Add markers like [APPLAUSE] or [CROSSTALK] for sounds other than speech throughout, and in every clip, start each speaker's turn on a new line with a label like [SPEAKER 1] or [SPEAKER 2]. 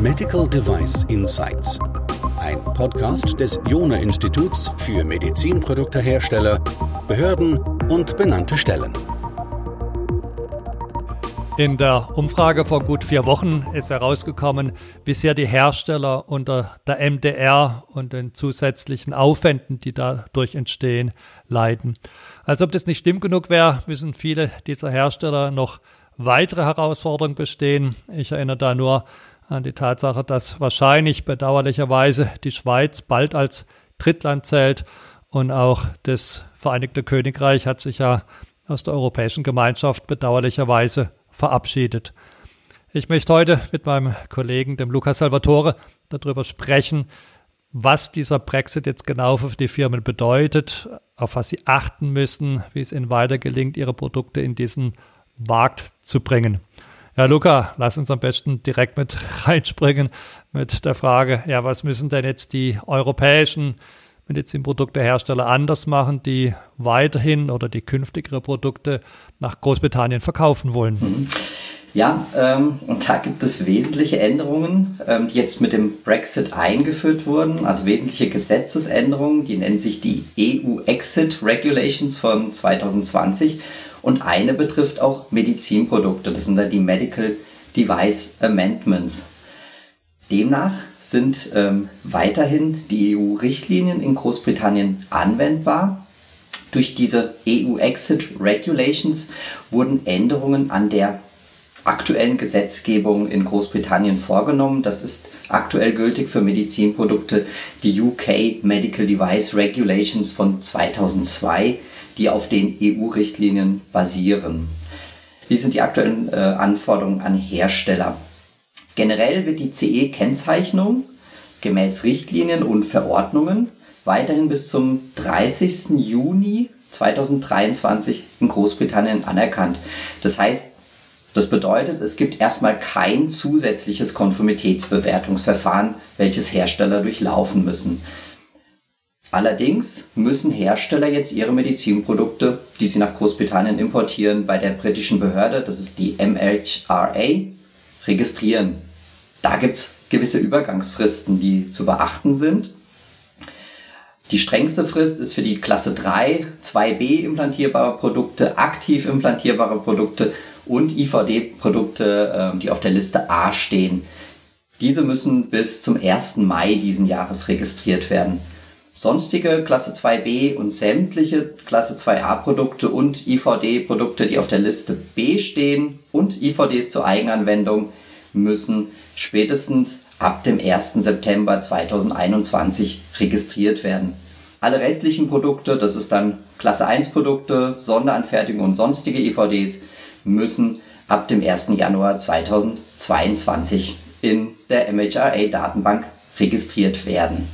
[SPEAKER 1] Medical Device Insights. Ein Podcast des Jona Instituts für Medizinproduktehersteller, Behörden und benannte Stellen.
[SPEAKER 2] In der Umfrage vor gut vier Wochen ist herausgekommen, wie sehr die Hersteller unter der MDR und den zusätzlichen Aufwänden, die dadurch entstehen, leiden. Als ob das nicht stimmt genug wäre, müssen viele dieser Hersteller noch weitere Herausforderungen bestehen. Ich erinnere da nur an die Tatsache, dass wahrscheinlich bedauerlicherweise die Schweiz bald als Drittland zählt und auch das Vereinigte Königreich hat sich ja aus der Europäischen Gemeinschaft bedauerlicherweise verabschiedet. Ich möchte heute mit meinem Kollegen, dem Luca Salvatore, darüber sprechen, was dieser Brexit jetzt genau für die Firmen bedeutet, auf was sie achten müssen, wie es ihnen weiter gelingt, ihre Produkte in diesen Markt zu bringen. Ja, Luca, lass uns am besten direkt mit [LAUGHS] reinspringen mit der Frage, ja, was müssen denn jetzt die europäischen Medizinproduktehersteller anders machen, die weiterhin oder die künftigere Produkte nach Großbritannien verkaufen wollen? Mhm.
[SPEAKER 3] Ja, ähm, und da gibt es wesentliche Änderungen, ähm, die jetzt mit dem Brexit eingeführt wurden, also wesentliche Gesetzesänderungen, die nennen sich die EU Exit Regulations von 2020 und eine betrifft auch Medizinprodukte, das sind dann die Medical Device Amendments. Demnach sind ähm, weiterhin die EU-Richtlinien in Großbritannien anwendbar. Durch diese EU-Exit Regulations wurden Änderungen an der aktuellen Gesetzgebung in Großbritannien vorgenommen. Das ist aktuell gültig für Medizinprodukte, die UK Medical Device Regulations von 2002, die auf den EU-Richtlinien basieren. Wie sind die aktuellen äh, Anforderungen an Hersteller? Generell wird die CE-Kennzeichnung gemäß Richtlinien und Verordnungen weiterhin bis zum 30. Juni 2023 in Großbritannien anerkannt. Das heißt, das bedeutet, es gibt erstmal kein zusätzliches Konformitätsbewertungsverfahren, welches Hersteller durchlaufen müssen. Allerdings müssen Hersteller jetzt ihre Medizinprodukte, die sie nach Großbritannien importieren, bei der britischen Behörde, das ist die MHRA, registrieren. Da gibt es gewisse Übergangsfristen, die zu beachten sind. Die strengste Frist ist für die Klasse 3, 2b implantierbare Produkte, aktiv implantierbare Produkte und IVD-Produkte, ähm, die auf der Liste A stehen. Diese müssen bis zum 1. Mai diesen Jahres registriert werden. Sonstige Klasse 2b und sämtliche Klasse 2a Produkte und IVD-Produkte, die auf der Liste B stehen und IVDs zur Eigenanwendung, müssen spätestens ab dem 1. September 2021 registriert werden. Alle restlichen Produkte, das ist dann Klasse 1 Produkte, Sonderanfertigung und sonstige IVDs, müssen ab dem 1. Januar 2022 in der MHRA-Datenbank registriert werden.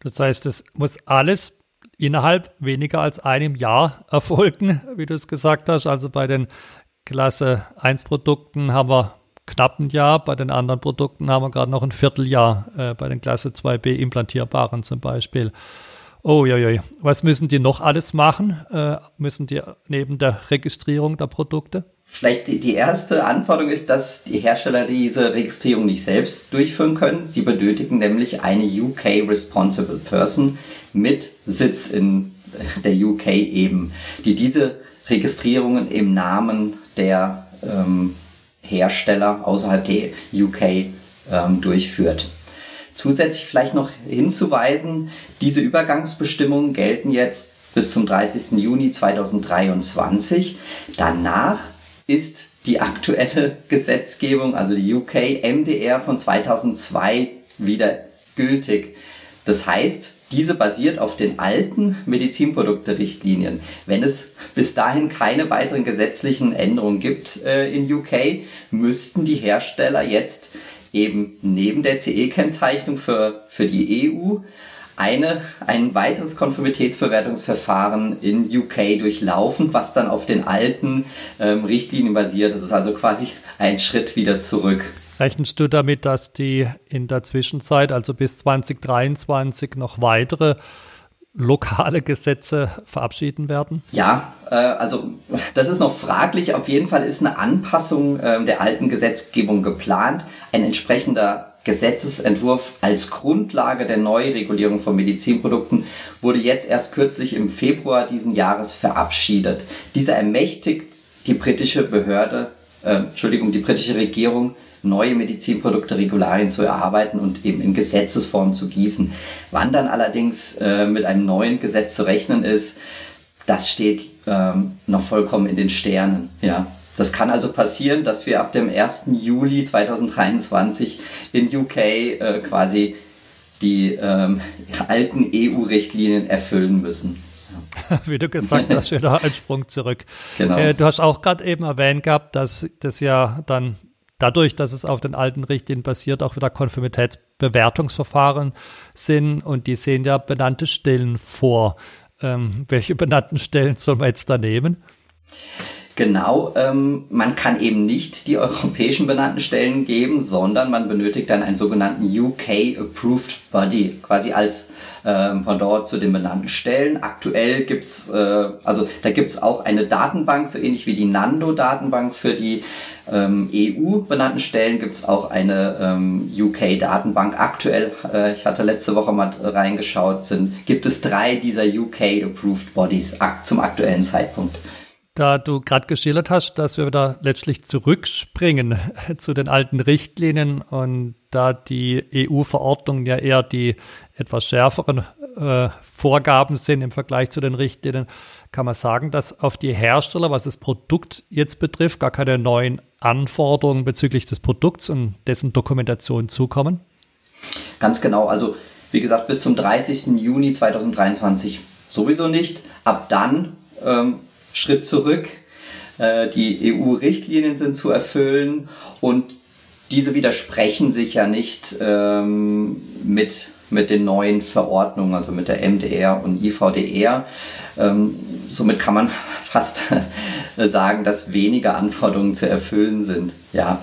[SPEAKER 2] Das heißt, es muss alles innerhalb weniger als einem Jahr [LAUGHS] erfolgen, wie du es gesagt hast. Also bei den Klasse 1 Produkten haben wir knapp ein Jahr, bei den anderen Produkten haben wir gerade noch ein Vierteljahr, äh, bei den Klasse 2b implantierbaren zum Beispiel. Oh ja, ja, was müssen die noch alles machen? Äh, müssen die neben der Registrierung der Produkte?
[SPEAKER 3] Vielleicht die, die erste Anforderung ist, dass die Hersteller diese Registrierung nicht selbst durchführen können. Sie benötigen nämlich eine UK Responsible Person mit Sitz in der UK eben, die diese Registrierungen im Namen der ähm, Hersteller außerhalb der UK ähm, durchführt. Zusätzlich vielleicht noch hinzuweisen, diese Übergangsbestimmungen gelten jetzt bis zum 30. Juni 2023. Danach ist die aktuelle Gesetzgebung, also die UK MDR von 2002, wieder gültig. Das heißt, diese basiert auf den alten Medizinprodukte-Richtlinien. Wenn es bis dahin keine weiteren gesetzlichen Änderungen gibt äh, in UK, müssten die Hersteller jetzt eben neben der CE-Kennzeichnung für, für die EU eine, ein weiteres Konformitätsbewertungsverfahren in UK durchlaufen, was dann auf den alten ähm, Richtlinien basiert. Das ist also quasi ein Schritt wieder zurück.
[SPEAKER 2] Rechnest du damit, dass die in der Zwischenzeit, also bis 2023, noch weitere lokale Gesetze verabschieden werden?
[SPEAKER 3] Ja, äh, also das ist noch fraglich. Auf jeden Fall ist eine Anpassung äh, der alten Gesetzgebung geplant. Ein entsprechender Gesetzesentwurf als Grundlage der Neuregulierung von Medizinprodukten wurde jetzt erst kürzlich im Februar diesen Jahres verabschiedet. Dieser ermächtigt die britische Behörde, äh, Entschuldigung, die britische Regierung, neue Medizinprodukte Regularien zu erarbeiten und eben in Gesetzesform zu gießen. Wann dann allerdings äh, mit einem neuen Gesetz zu rechnen ist, das steht ähm, noch vollkommen in den Sternen. Ja. Das kann also passieren, dass wir ab dem 1. Juli 2023 in UK äh, quasi die ähm, alten EU-Richtlinien erfüllen müssen. [LAUGHS]
[SPEAKER 2] Wie du gesagt hast, wieder ein Sprung zurück. Genau. Äh, du hast auch gerade eben erwähnt gehabt, dass das ja dann dadurch, dass es auf den alten Richtlinien basiert, auch wieder Konformitätsbewertungsverfahren sind und die sehen ja benannte Stellen vor. Ähm, welche benannten Stellen soll man jetzt da nehmen?
[SPEAKER 3] Genau, ähm, man kann eben nicht die europäischen benannten Stellen geben, sondern man benötigt dann einen sogenannten UK Approved Body, quasi als ähm, Pendant zu den benannten Stellen. Aktuell gibt's, äh, also da gibt's auch eine Datenbank, so ähnlich wie die Nando-Datenbank für die ähm, EU-benannten Stellen gibt's auch eine ähm, UK-Datenbank. Aktuell, äh, ich hatte letzte Woche mal reingeschaut, sind, gibt es drei dieser UK-Approved Bodies ak zum aktuellen Zeitpunkt.
[SPEAKER 2] Da du gerade geschildert hast, dass wir wieder letztlich zurückspringen [LAUGHS] zu den alten Richtlinien und da die EU-Verordnungen ja eher die etwas schärferen äh, Vorgaben sind im Vergleich zu den Richtlinien, kann man sagen, dass auf die Hersteller, was das Produkt jetzt betrifft, gar keine neuen Anforderungen bezüglich des Produkts und dessen Dokumentation zukommen?
[SPEAKER 3] Ganz genau. Also wie gesagt, bis zum 30. Juni 2023 sowieso nicht. Ab dann ähm, Schritt zurück. Äh, die EU-Richtlinien sind zu erfüllen und diese widersprechen sich ja nicht ähm, mit, mit den neuen Verordnungen, also mit der MDR und IVDR. Ähm, somit kann man [LAUGHS] fast sagen, dass weniger Anforderungen zu erfüllen sind. Ja,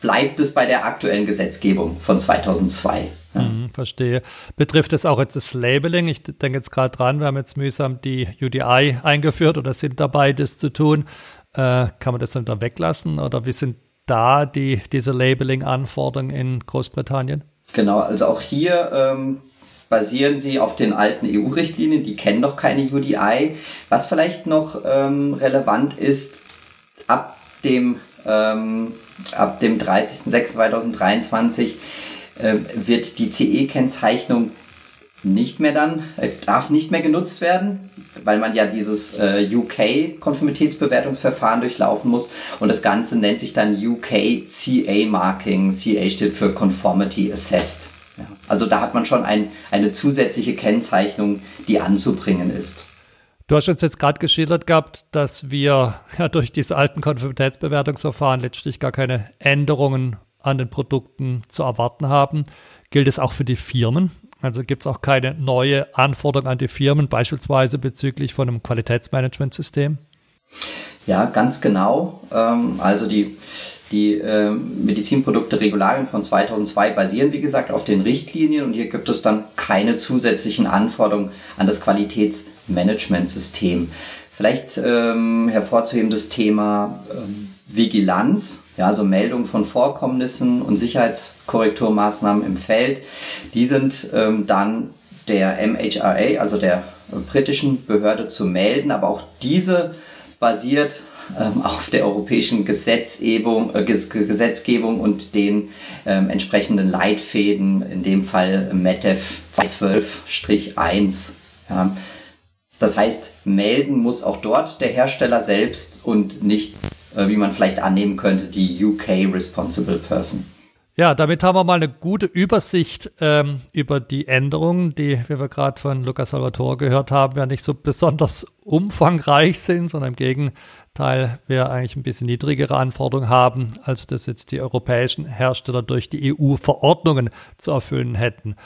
[SPEAKER 3] bleibt es bei der aktuellen Gesetzgebung von 2002.
[SPEAKER 2] Ja. Mhm, verstehe. Betrifft es auch jetzt das Labeling? Ich denke jetzt gerade dran, wir haben jetzt mühsam die UDI eingeführt oder sind dabei, das zu tun. Äh, kann man das dann da weglassen oder wie sind da die, diese Labeling-Anforderungen in Großbritannien?
[SPEAKER 3] Genau, also auch hier ähm, basieren sie auf den alten EU-Richtlinien, die kennen noch keine UDI. Was vielleicht noch ähm, relevant ist, ab dem ähm, ab dem 30.06.2023 äh, wird die CE-Kennzeichnung nicht mehr dann, äh, darf nicht mehr genutzt werden, weil man ja dieses äh, UK-Konformitätsbewertungsverfahren durchlaufen muss und das Ganze nennt sich dann UK CA Marking. CA steht für Conformity Assessed. Ja. Also da hat man schon ein, eine zusätzliche Kennzeichnung, die anzubringen ist.
[SPEAKER 2] Du hast uns jetzt gerade geschildert gehabt, dass wir ja durch diese alten Konformitätsbewertungsverfahren letztlich gar keine Änderungen an den Produkten zu erwarten haben. Gilt es auch für die Firmen? Also gibt es auch keine neue Anforderung an die Firmen, beispielsweise bezüglich von einem Qualitätsmanagementsystem?
[SPEAKER 3] Ja, ganz genau. Ähm, also die die äh, Medizinprodukte-Regularien von 2002 basieren, wie gesagt, auf den Richtlinien und hier gibt es dann keine zusätzlichen Anforderungen an das Qualitätsmanagementsystem. Vielleicht ähm, hervorzuheben das Thema ähm, Vigilanz, ja, also Meldung von Vorkommnissen und Sicherheitskorrekturmaßnahmen im Feld. Die sind ähm, dann der MHRA, also der britischen Behörde zu melden, aber auch diese basiert auf der europäischen Gesetzgebung, äh, und den ähm, entsprechenden Leitfäden, in dem Fall METEF 212-1. Ja. Das heißt, melden muss auch dort der Hersteller selbst und nicht, äh, wie man vielleicht annehmen könnte, die UK Responsible Person.
[SPEAKER 2] Ja, damit haben wir mal eine gute Übersicht ähm, über die Änderungen, die, wie wir gerade von Lukas Salvatore gehört haben, ja nicht so besonders [LAUGHS] umfangreich sind, sondern im Gegenteil wir eigentlich ein bisschen niedrigere Anforderungen haben, als das jetzt die europäischen Hersteller durch die EU-Verordnungen zu erfüllen hätten.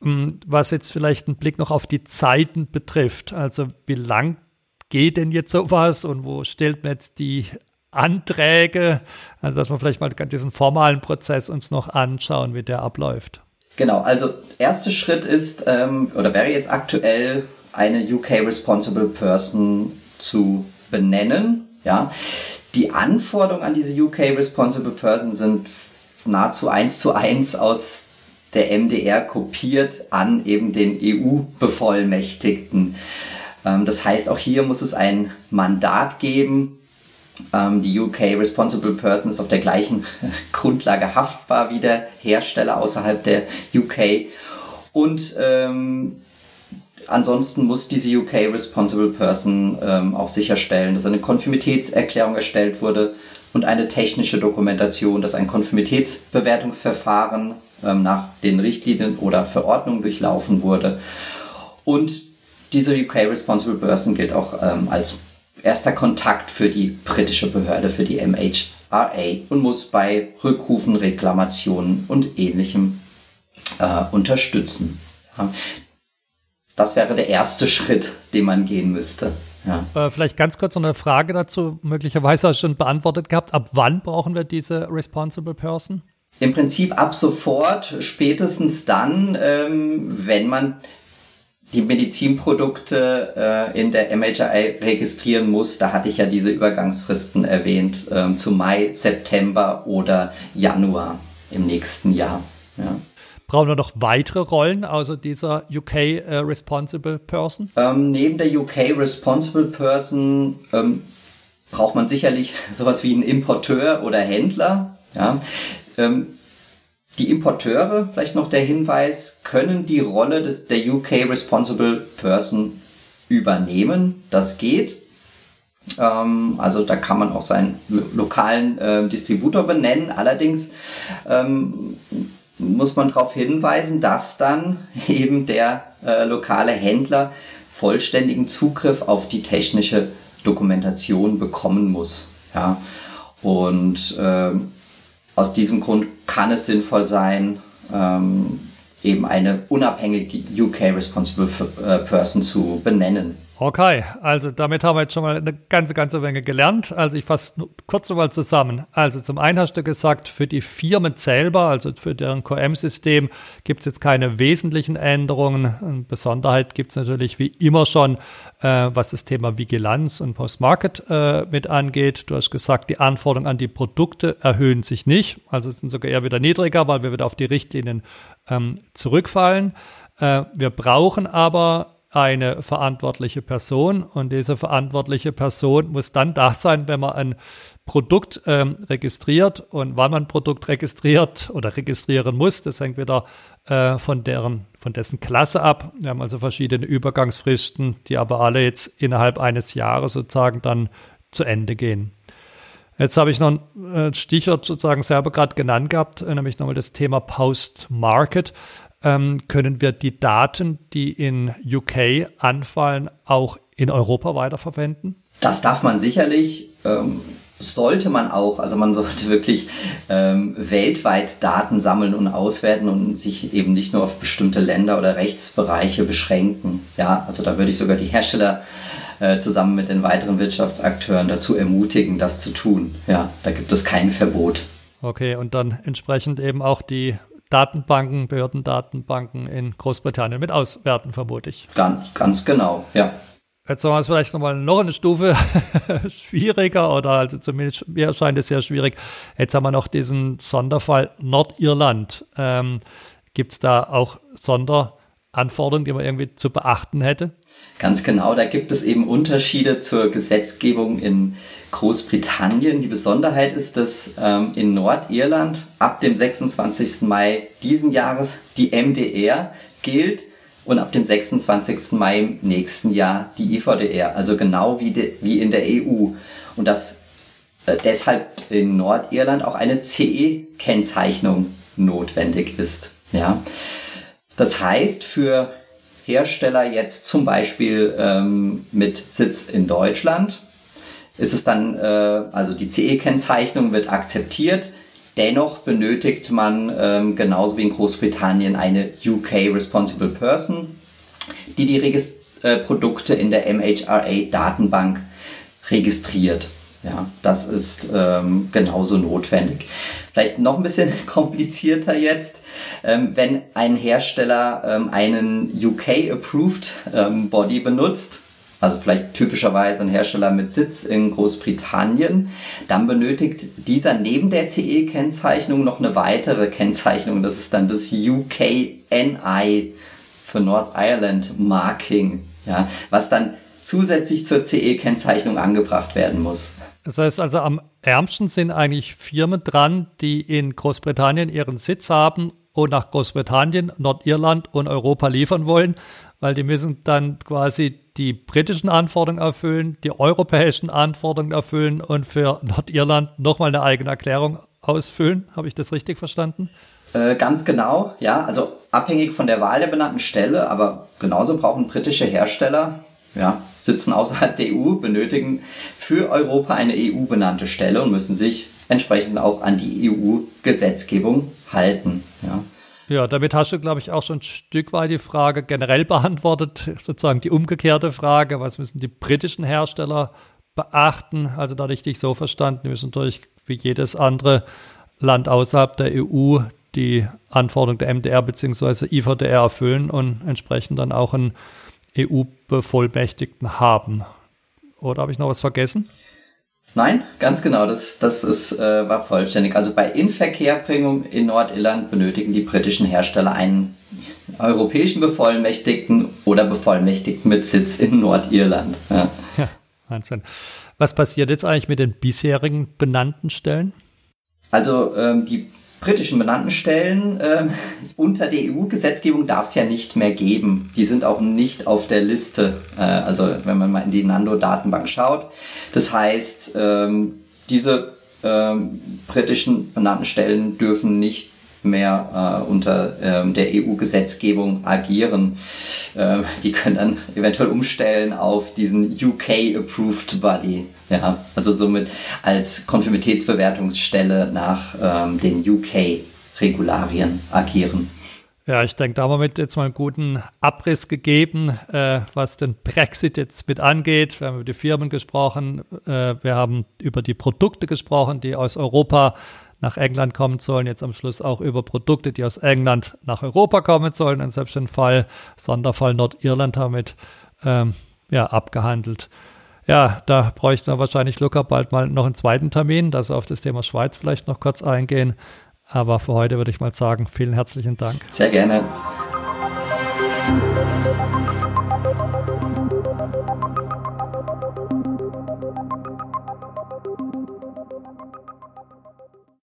[SPEAKER 2] Ähm, was jetzt vielleicht einen Blick noch auf die Zeiten betrifft, also wie lang geht denn jetzt sowas und wo stellt man jetzt die Anträge, also dass wir vielleicht mal diesen formalen Prozess uns noch anschauen, wie der abläuft.
[SPEAKER 3] Genau, also erster Schritt ist ähm, oder wäre jetzt aktuell eine UK Responsible Person zu benennen. Ja, die Anforderungen an diese UK Responsible Person sind nahezu eins zu eins aus der MDR kopiert an eben den EU-Bevollmächtigten. Ähm, das heißt, auch hier muss es ein Mandat geben. Ähm, die UK Responsible Person ist auf der gleichen [LAUGHS] Grundlage haftbar wie der Hersteller außerhalb der UK. Und ähm, ansonsten muss diese UK Responsible Person ähm, auch sicherstellen, dass eine Konformitätserklärung erstellt wurde und eine technische Dokumentation, dass ein Konformitätsbewertungsverfahren ähm, nach den Richtlinien oder Verordnungen durchlaufen wurde. Und diese UK Responsible Person gilt auch ähm, als erster Kontakt für die britische Behörde, für die MHRA und muss bei Rückrufen, Reklamationen und ähnlichem äh, unterstützen. Ja. Das wäre der erste Schritt, den man gehen müsste.
[SPEAKER 2] Ja. Äh, vielleicht ganz kurz noch eine Frage dazu, möglicherweise hast du schon beantwortet gehabt. Ab wann brauchen wir diese Responsible Person?
[SPEAKER 3] Im Prinzip ab sofort, spätestens dann, ähm, wenn man die Medizinprodukte äh, in der MHRA registrieren muss. Da hatte ich ja diese Übergangsfristen erwähnt, äh, zu Mai, September oder Januar im nächsten Jahr. Ja.
[SPEAKER 2] Brauchen wir noch weitere Rollen außer dieser UK äh, Responsible Person?
[SPEAKER 3] Ähm, neben der UK Responsible Person ähm, braucht man sicherlich [LAUGHS] sowas wie einen Importeur oder Händler. Ja. Ähm, die Importeure, vielleicht noch der Hinweis, können die Rolle des, der UK Responsible Person übernehmen. Das geht. Ähm, also da kann man auch seinen lokalen äh, Distributor benennen. Allerdings ähm, muss man darauf hinweisen, dass dann [LAUGHS] eben der äh, lokale Händler vollständigen Zugriff auf die technische Dokumentation bekommen muss. Ja. Und äh, aus diesem Grund kann es sinnvoll sein, ähm, eben eine unabhängige UK Responsible äh, Person zu benennen.
[SPEAKER 2] Okay, also damit haben wir jetzt schon mal eine ganze, ganze Menge gelernt. Also ich fasse kurz mal zusammen. Also zum einen hast du gesagt, für die Firmen selber, also für deren QM-System, gibt es jetzt keine wesentlichen Änderungen. Eine Besonderheit gibt es natürlich wie immer schon, äh, was das Thema Vigilanz und Post-Market äh, mit angeht. Du hast gesagt, die Anforderungen an die Produkte erhöhen sich nicht. Also sind sogar eher wieder niedriger, weil wir wieder auf die Richtlinien ähm, zurückfallen. Äh, wir brauchen aber eine verantwortliche Person und diese verantwortliche Person muss dann da sein, wenn man ein Produkt ähm, registriert und wann man ein Produkt registriert oder registrieren muss. Das hängt wieder äh, von deren, von dessen Klasse ab. Wir haben also verschiedene Übergangsfristen, die aber alle jetzt innerhalb eines Jahres sozusagen dann zu Ende gehen. Jetzt habe ich noch ein äh, Stichwort sozusagen selber gerade genannt gehabt, äh, nämlich nochmal das Thema Post-Market ähm, können wir die Daten, die in UK anfallen, auch in Europa weiterverwenden?
[SPEAKER 3] Das darf man sicherlich. Ähm, sollte man auch, also man [LAUGHS] sollte wirklich ähm, weltweit Daten sammeln und auswerten und sich eben nicht nur auf bestimmte Länder oder Rechtsbereiche beschränken. Ja, also da würde ich sogar die Hersteller äh, zusammen mit den weiteren Wirtschaftsakteuren dazu ermutigen, das zu tun. Ja, da gibt es kein Verbot.
[SPEAKER 2] Okay, und dann entsprechend eben auch die Datenbanken, Behördendatenbanken in Großbritannien mit auswerten, vermute ich.
[SPEAKER 3] Ganz, ganz genau, ja.
[SPEAKER 2] Jetzt haben wir es vielleicht nochmal noch eine Stufe [LAUGHS] schwieriger oder also zumindest mir erscheint es sehr schwierig. Jetzt haben wir noch diesen Sonderfall Nordirland. Ähm, Gibt es da auch Sonderanforderungen, die man irgendwie zu beachten hätte?
[SPEAKER 3] Ganz genau, da gibt es eben Unterschiede zur Gesetzgebung in Großbritannien. Die Besonderheit ist, dass ähm, in Nordirland ab dem 26. Mai diesen Jahres die MDR gilt und ab dem 26. Mai im nächsten Jahr die IVDR, also genau wie, de, wie in der EU. Und dass äh, deshalb in Nordirland auch eine CE-Kennzeichnung notwendig ist. Ja. Das heißt, für Hersteller jetzt zum Beispiel ähm, mit Sitz in Deutschland ist es dann, äh, also die CE-Kennzeichnung wird akzeptiert. Dennoch benötigt man ähm, genauso wie in Großbritannien eine UK Responsible Person, die die Regist äh, Produkte in der MHRA-Datenbank registriert. Ja, das ist ähm, genauso notwendig. Vielleicht noch ein bisschen [LAUGHS] komplizierter jetzt. Ähm, wenn ein Hersteller ähm, einen UK-approved ähm, Body benutzt, also vielleicht typischerweise ein Hersteller mit Sitz in Großbritannien, dann benötigt dieser neben der CE-Kennzeichnung noch eine weitere Kennzeichnung. Das ist dann das UKNI für North Ireland Marking, ja, was dann zusätzlich zur CE-Kennzeichnung angebracht werden muss.
[SPEAKER 2] Das heißt also, am ärmsten sind eigentlich Firmen dran, die in Großbritannien ihren Sitz haben und nach Großbritannien, Nordirland und Europa liefern wollen, weil die müssen dann quasi die britischen Anforderungen erfüllen, die europäischen Anforderungen erfüllen und für Nordirland nochmal eine eigene Erklärung ausfüllen. Habe ich das richtig verstanden?
[SPEAKER 3] Äh, ganz genau, ja. Also abhängig von der Wahl der benannten Stelle, aber genauso brauchen britische Hersteller, ja, sitzen außerhalb der EU, benötigen für Europa eine EU-benannte Stelle und müssen sich entsprechend auch an die EU-Gesetzgebung halten. Ja.
[SPEAKER 2] Ja, damit hast du, glaube ich, auch schon ein Stück weit die Frage generell beantwortet, sozusagen die umgekehrte Frage, was müssen die britischen Hersteller beachten? Also da hatte ich dich so verstanden, die müssen natürlich wie jedes andere Land außerhalb der EU die Anforderungen der MDR bzw. IVDR erfüllen und entsprechend dann auch einen EU-Bevollmächtigten haben. Oder habe ich noch was vergessen?
[SPEAKER 3] Nein, ganz genau, das, das ist, äh, war vollständig. Also bei Inverkehrbringung in Nordirland benötigen die britischen Hersteller einen europäischen Bevollmächtigten oder Bevollmächtigten mit Sitz in Nordirland. Ja,
[SPEAKER 2] ja Wahnsinn. Was passiert jetzt eigentlich mit den bisherigen benannten Stellen?
[SPEAKER 3] Also ähm, die britischen benannten Stellen äh, unter der EU-Gesetzgebung darf es ja nicht mehr geben. Die sind auch nicht auf der Liste. Äh, also wenn man mal in die Nando-Datenbank schaut. Das heißt, ähm, diese ähm, britischen benannten Stellen dürfen nicht mehr äh, unter ähm, der EU-Gesetzgebung agieren. Ähm, die können dann eventuell umstellen auf diesen UK-Approved Body. Ja, also somit als Konformitätsbewertungsstelle nach ähm, den UK-Regularien agieren.
[SPEAKER 2] Ja, ich denke, da haben wir jetzt mal einen guten Abriss gegeben, äh, was den Brexit jetzt mit angeht. Wir haben über die Firmen gesprochen, äh, wir haben über die Produkte gesprochen, die aus Europa nach England kommen sollen, jetzt am Schluss auch über Produkte, die aus England nach Europa kommen sollen. Und selbst den Fall, Sonderfall Nordirland damit ähm, ja, abgehandelt. Ja, da bräuchten wir wahrscheinlich Luca bald mal noch einen zweiten Termin, dass wir auf das Thema Schweiz vielleicht noch kurz eingehen. Aber für heute würde ich mal sagen, vielen herzlichen Dank.
[SPEAKER 3] Sehr gerne.